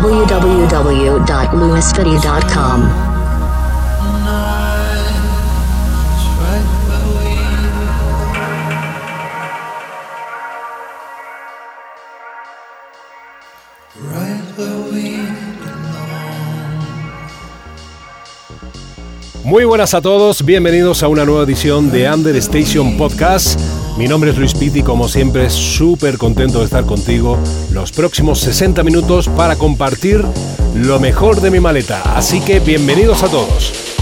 www.lewisfitty.com. Muy buenas a todos, bienvenidos a una nueva edición de Under Station Podcast. Mi nombre es Luis Pitti, como siempre, súper contento de estar contigo los próximos 60 minutos para compartir lo mejor de mi maleta. Así que bienvenidos a todos.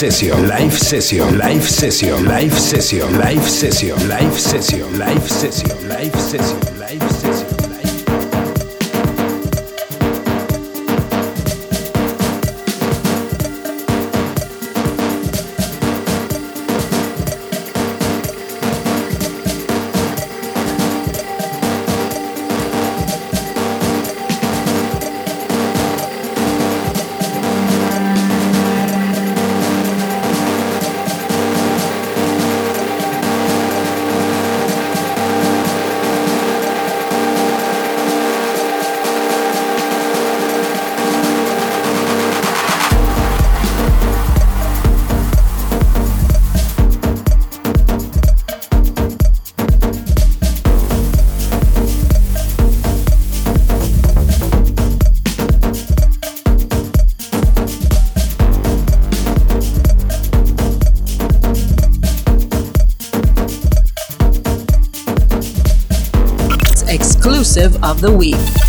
session, live session, live session, live session, live session, live session, live session, live session. the week.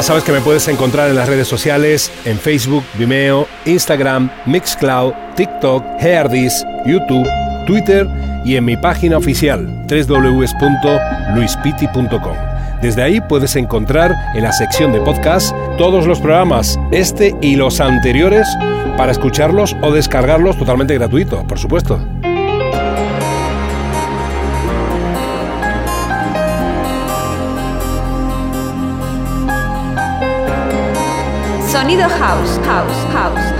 Ya sabes que me puedes encontrar en las redes sociales, en Facebook, Vimeo, Instagram, Mixcloud, TikTok, Heardis, YouTube, Twitter y en mi página oficial www.luispiti.com. Desde ahí puedes encontrar en la sección de podcast todos los programas, este y los anteriores, para escucharlos o descargarlos totalmente gratuito, por supuesto. Sonido house, house, house, house, house,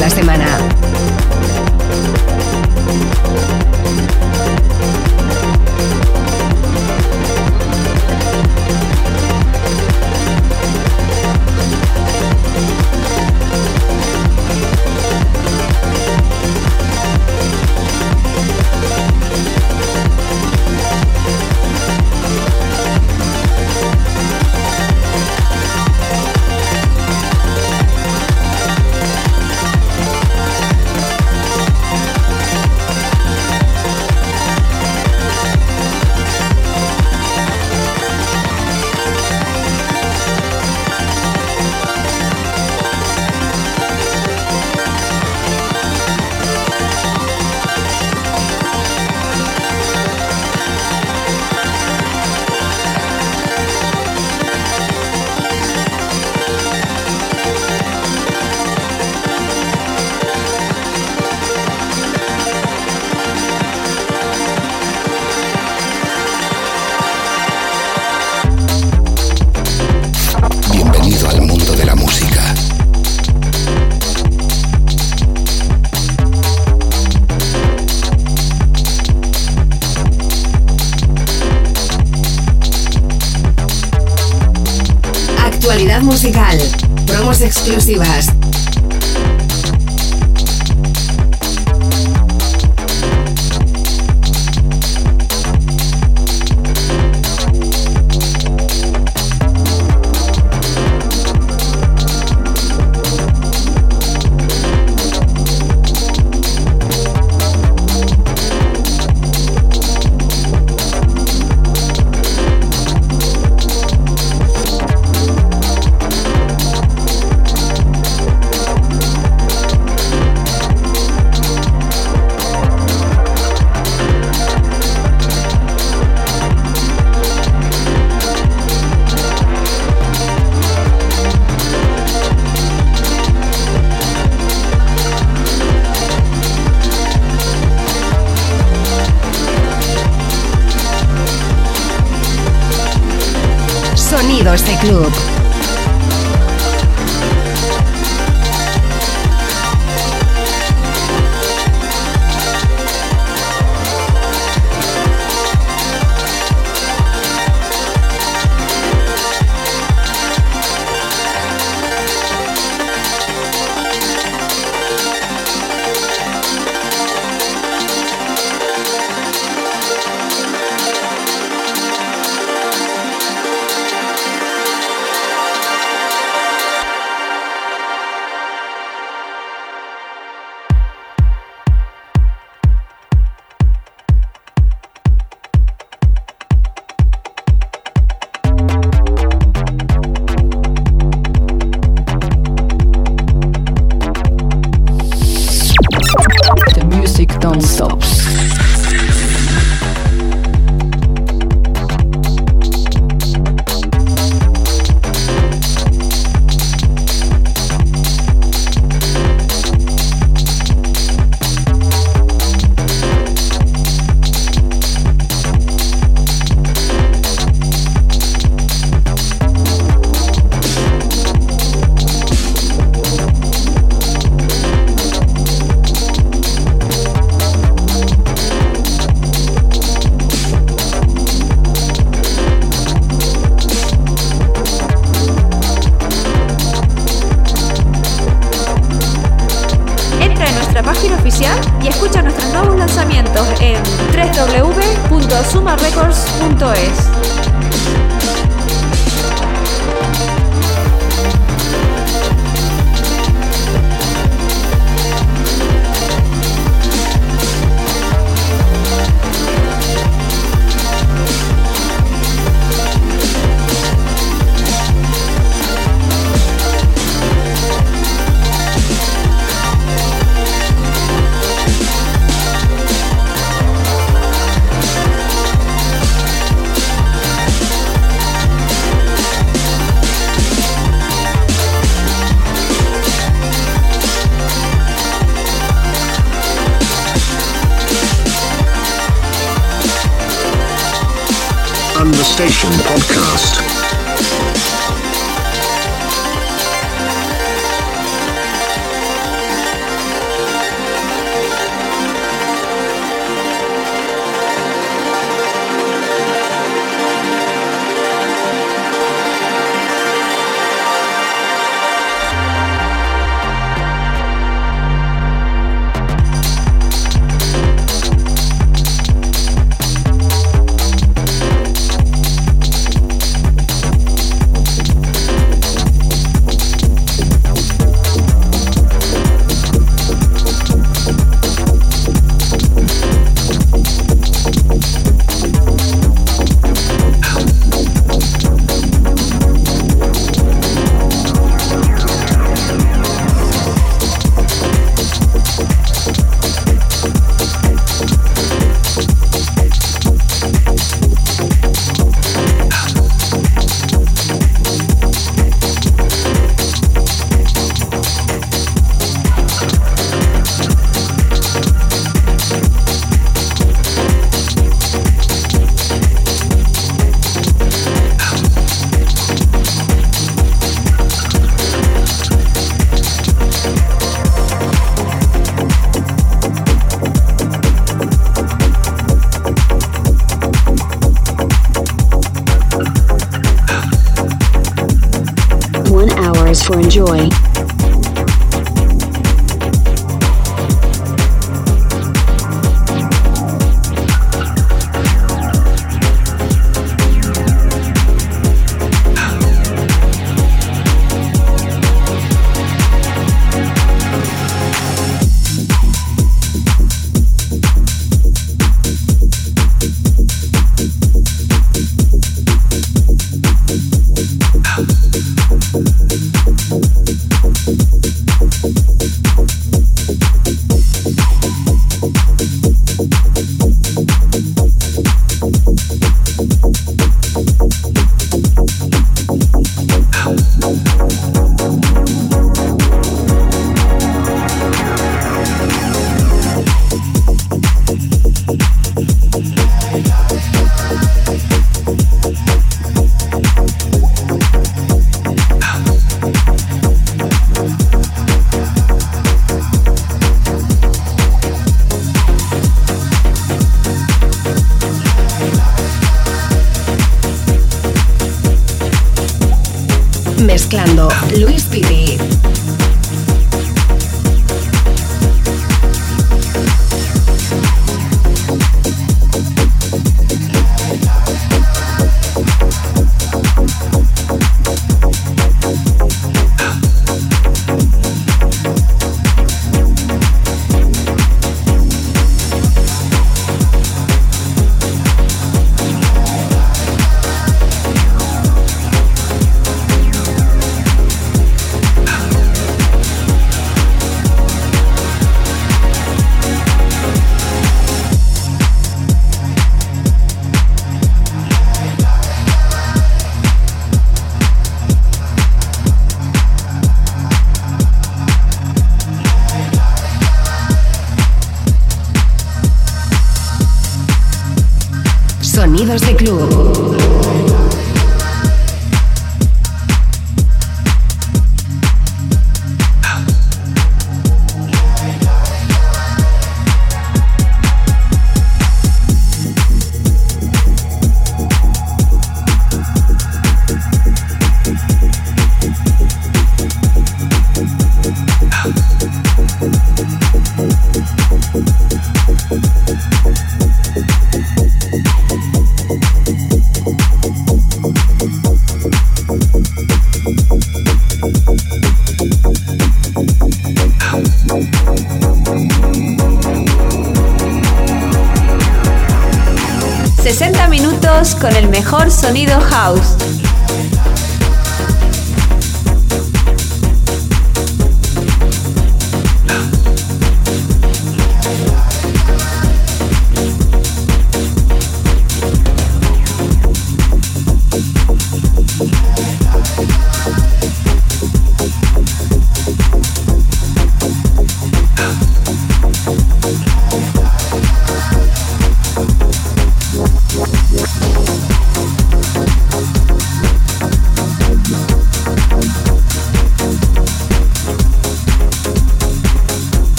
las. este club. For enjoy.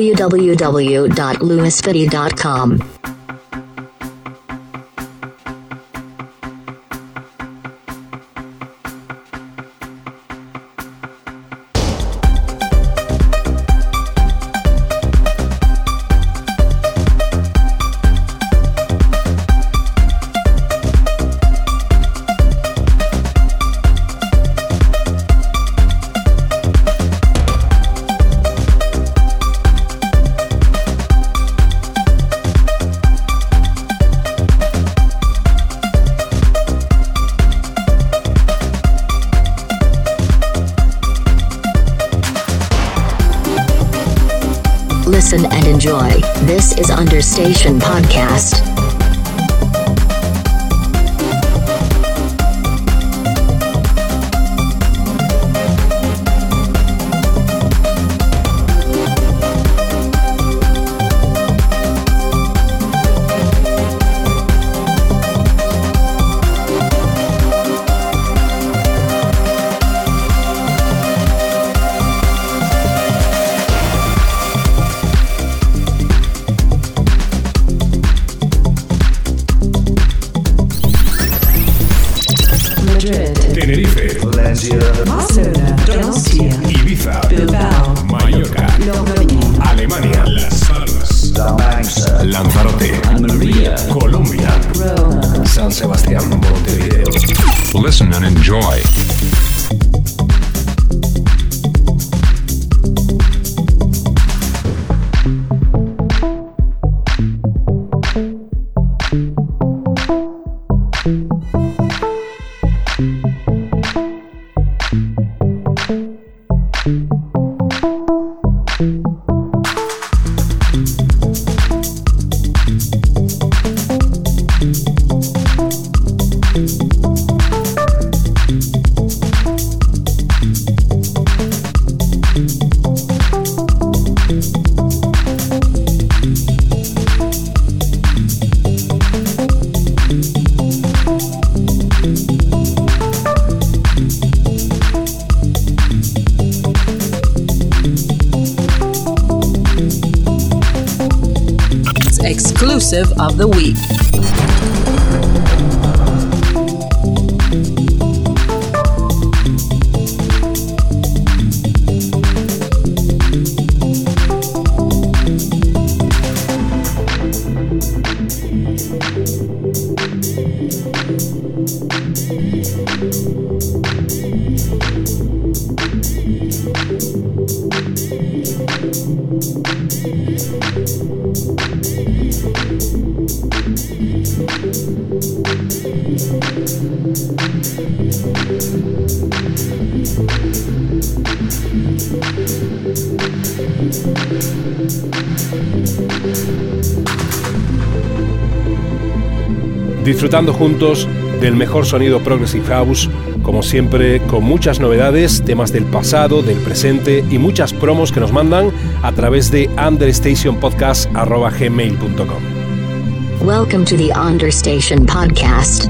www.lewisfitty.com. is Understation Podcast. Disfrutando juntos del mejor sonido Progressive House, como siempre con muchas novedades, temas del pasado, del presente y muchas promos que nos mandan a través de understationpodcast.gmail.com. Welcome to the Understation Podcast.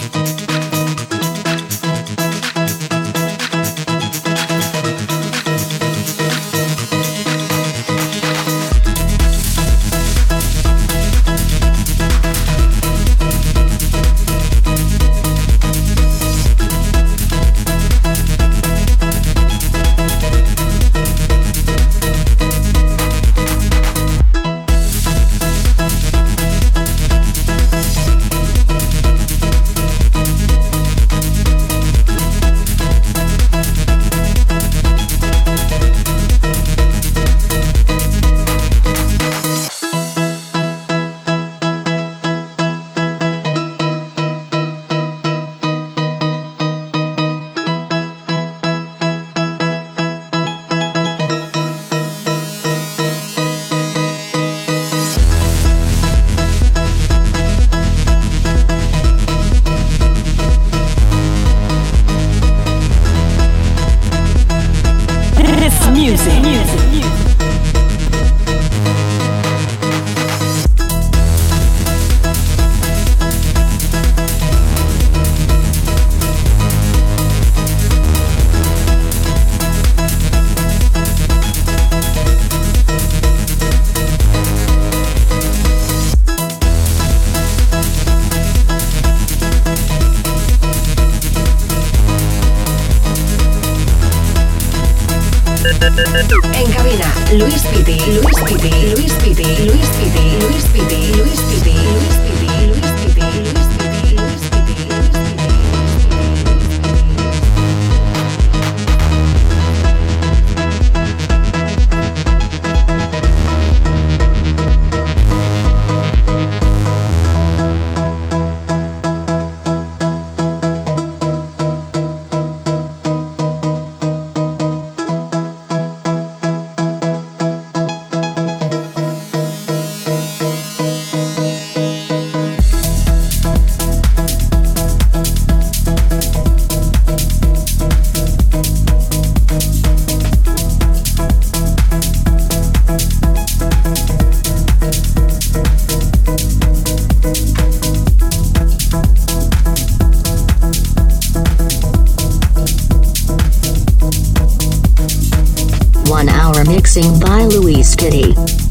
Mixing by Luis Kitty.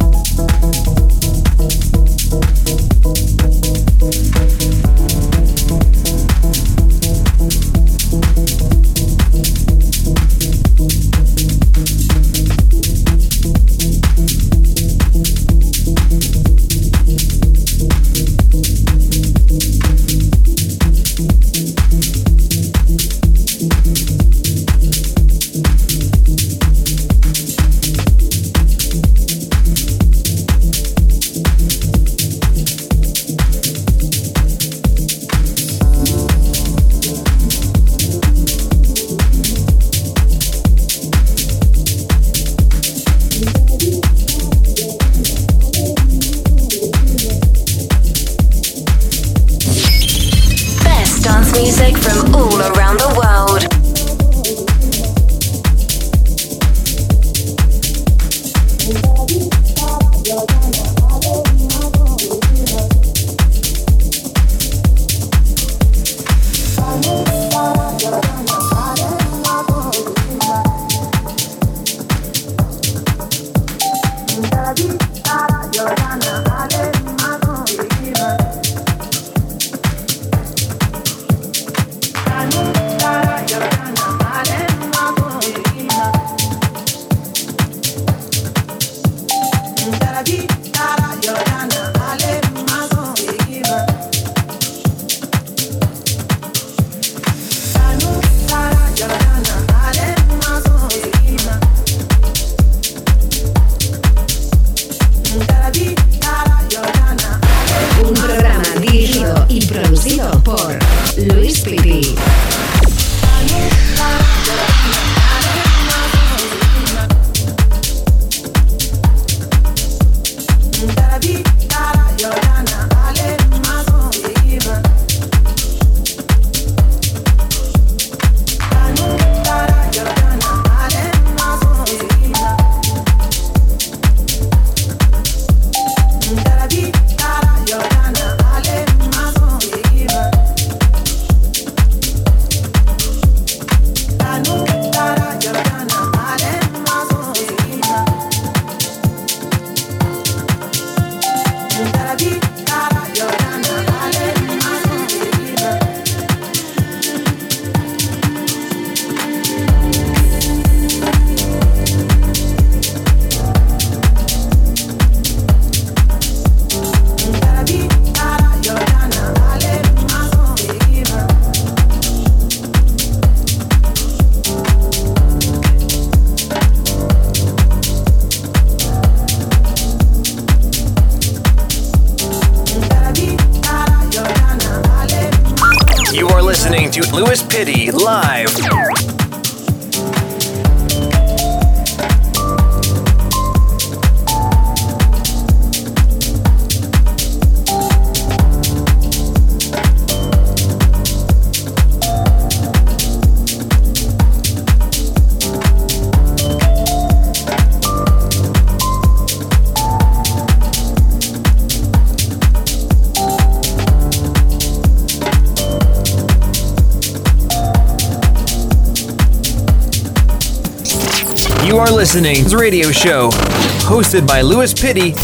You are listening to the radio show hosted by Louis Pitty.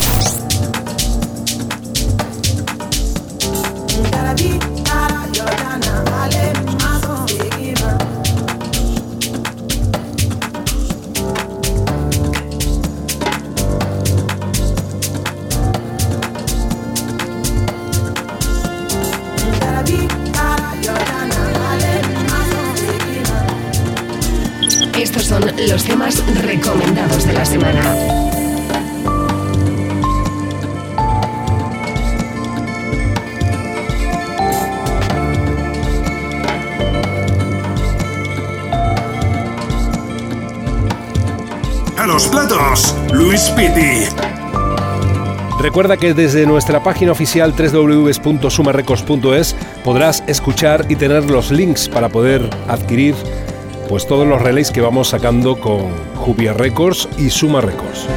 Recuerda que desde nuestra página oficial www.sumarecords.es podrás escuchar y tener los links para poder adquirir pues todos los relays que vamos sacando con Jupia Records y Suma Records.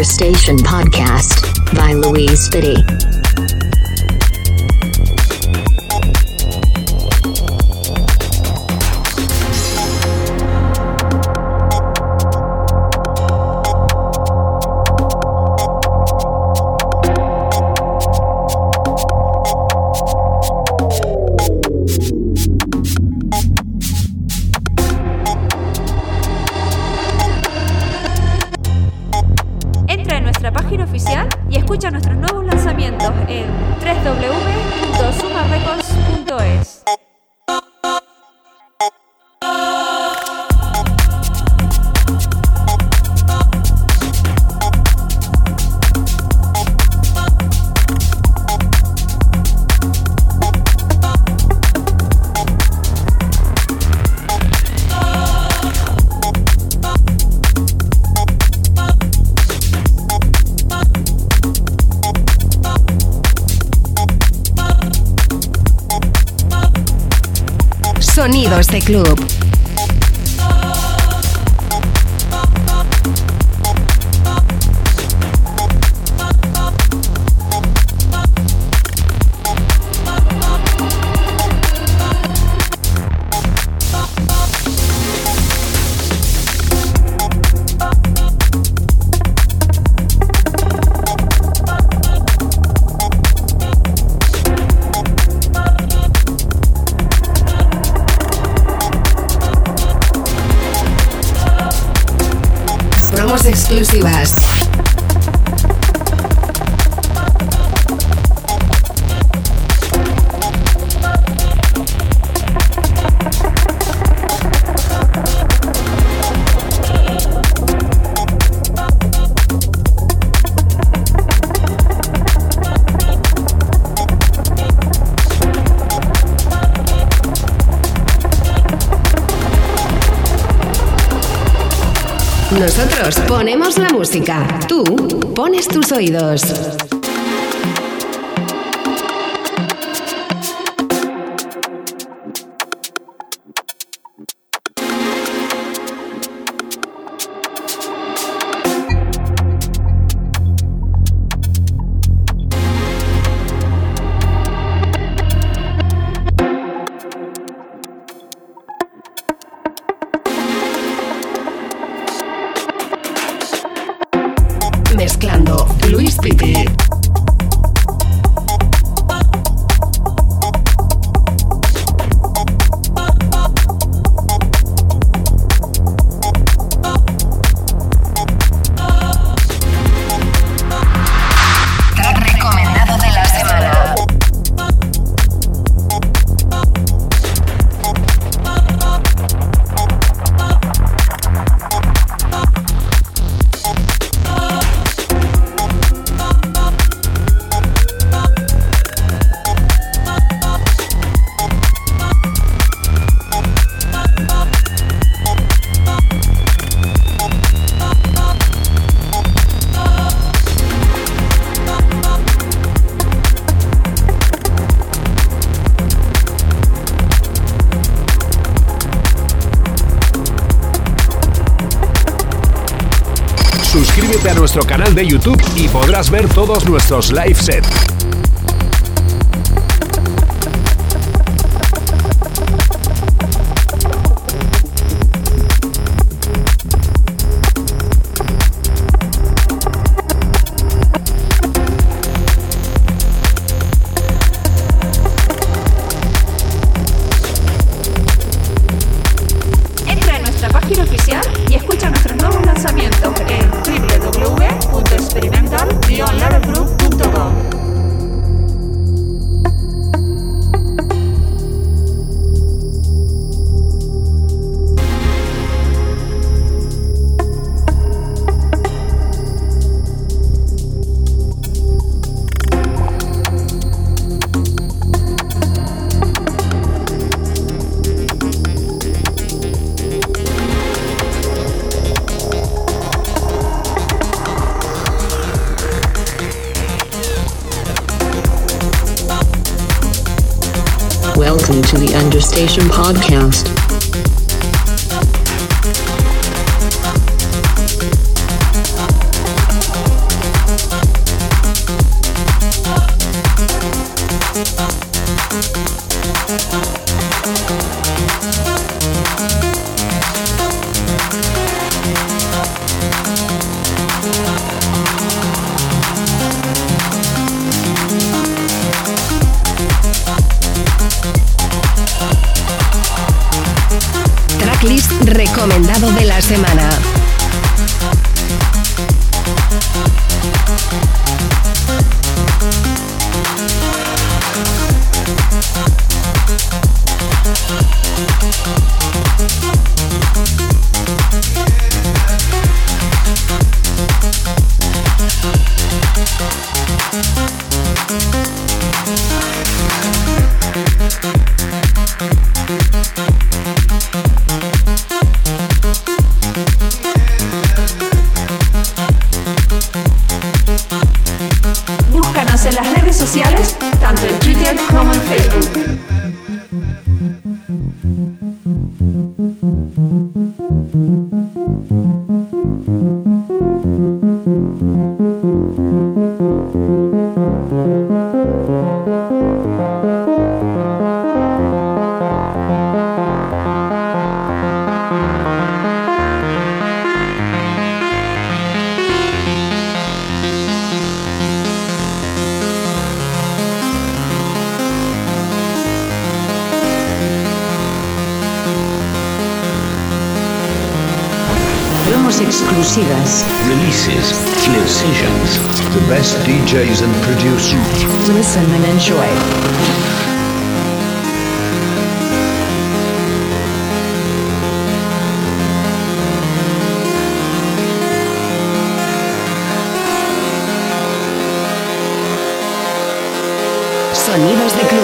Understation Podcast by Louise Spitty. Este club. Música. Tú pones tus oídos. YouTube y podrás ver todos nuestros live sets. Sonidos de club.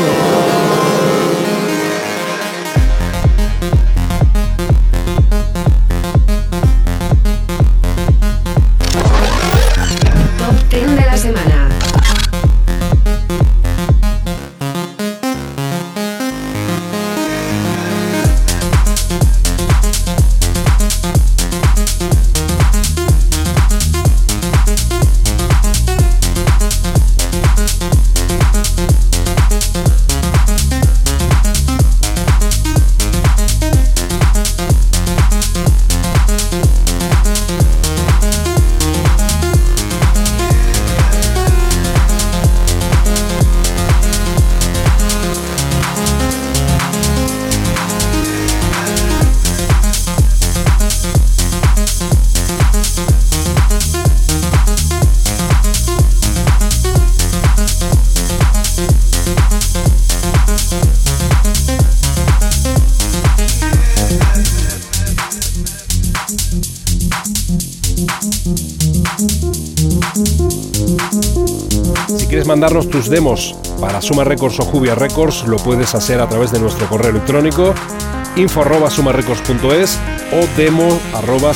mandarnos tus demos. Para Suma Records o Jubia Records lo puedes hacer a través de nuestro correo electrónico info o demo arroba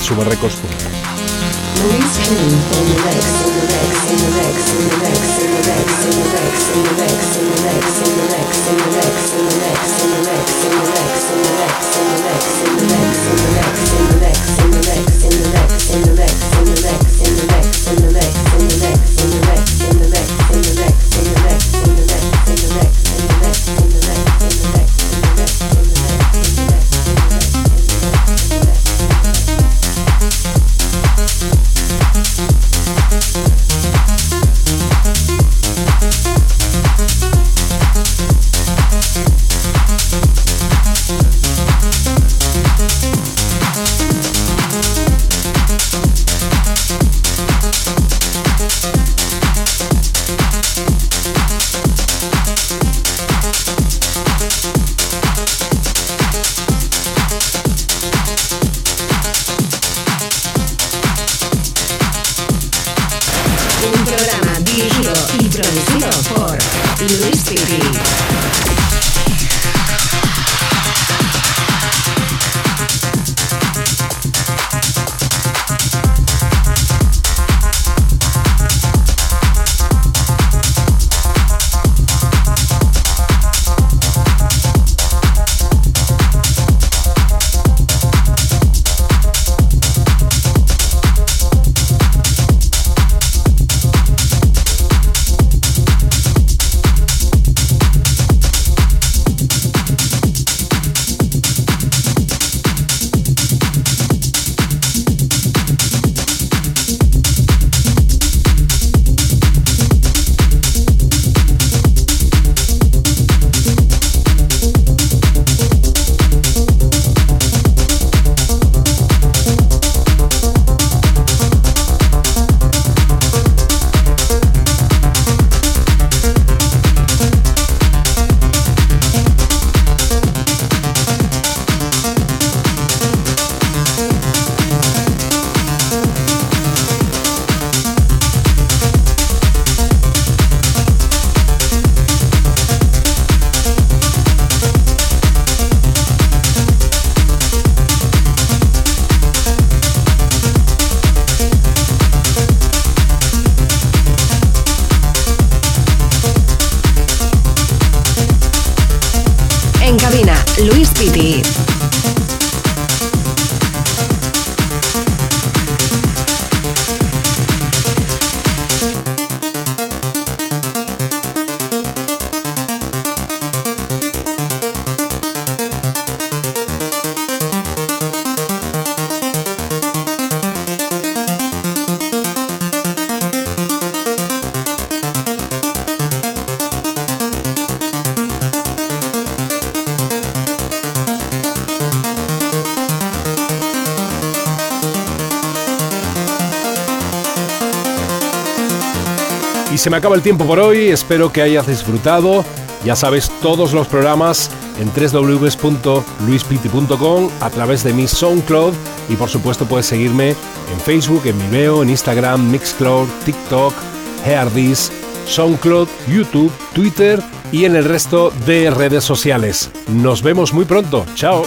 se me acaba el tiempo por hoy, espero que hayas disfrutado. Ya sabes, todos los programas en www.luispiti.com a través de mi SoundCloud y por supuesto puedes seguirme en Facebook, en Vimeo, en Instagram, Mixcloud, TikTok, Heardis, SoundCloud, YouTube, Twitter y en el resto de redes sociales. Nos vemos muy pronto. Chao.